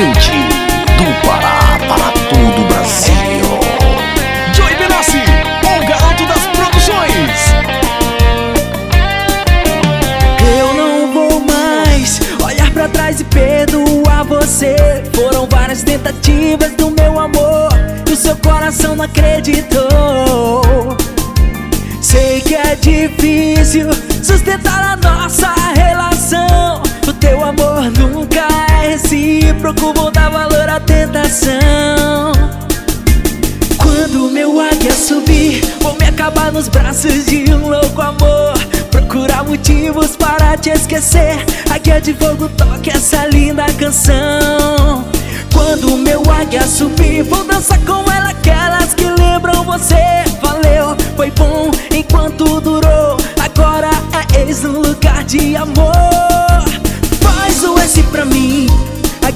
do Pará para todo o Brasil. Joey Benassi, o garoto das produções. Eu não vou mais olhar pra trás e perdoar você. Foram várias tentativas do meu amor e o seu coração não acreditou. Sei que é difícil sustentar a vou dar valor à tentação. Quando meu águia subir, vou me acabar nos braços de um louco amor. Procurar motivos para te esquecer. Águia de fogo toque essa linda canção. Quando meu águia subir, vou dançar com ela, aquelas que lembram você. Valeu, foi bom enquanto durou. Agora é ex no lugar de amor. Faz o S pra mim,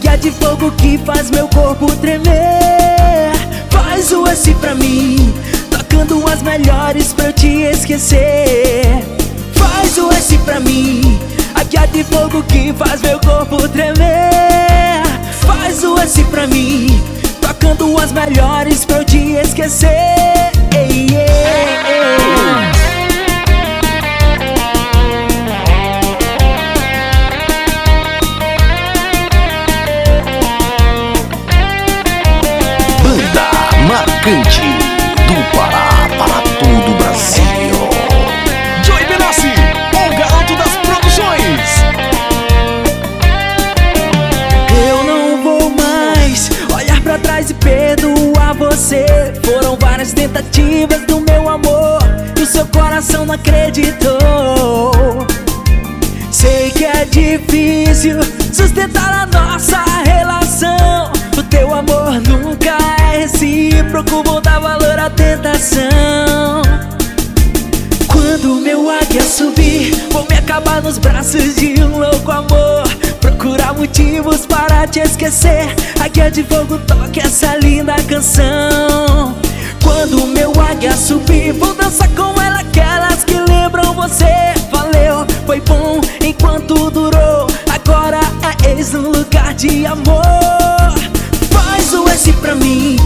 águia de fogo que faz meu corpo tremer. Faz o S pra mim, tocando as melhores pra eu te esquecer. Faz o S pra mim, águia de fogo que faz meu corpo tremer. Faz o S pra mim, tocando as melhores pra eu te esquecer. Trás e perdoar você. Foram várias tentativas do meu amor e o seu coração não acreditou. Sei que é difícil sustentar a nossa relação. O teu amor nunca é recíproco, vou dar valor à tentação. Quando meu águia subir, vou me acabar nos braços de um louco amor. Motivos para te esquecer. Águia de fogo toque essa linda canção. Quando meu águia subir, vou dançar com ela, aquelas que lembram você. Valeu, foi bom enquanto durou. Agora é ex no lugar de amor. Faz o S pra mim,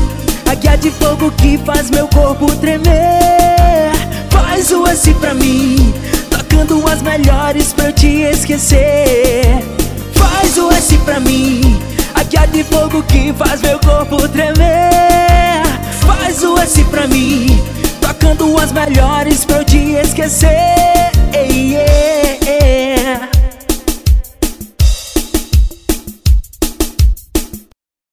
águia de fogo que faz meu corpo tremer. Faz o S pra mim, tocando as melhores pra eu te esquecer. Fogo que faz meu corpo tremer. Faz o S pra mim, tocando as melhores pra eu te esquecer.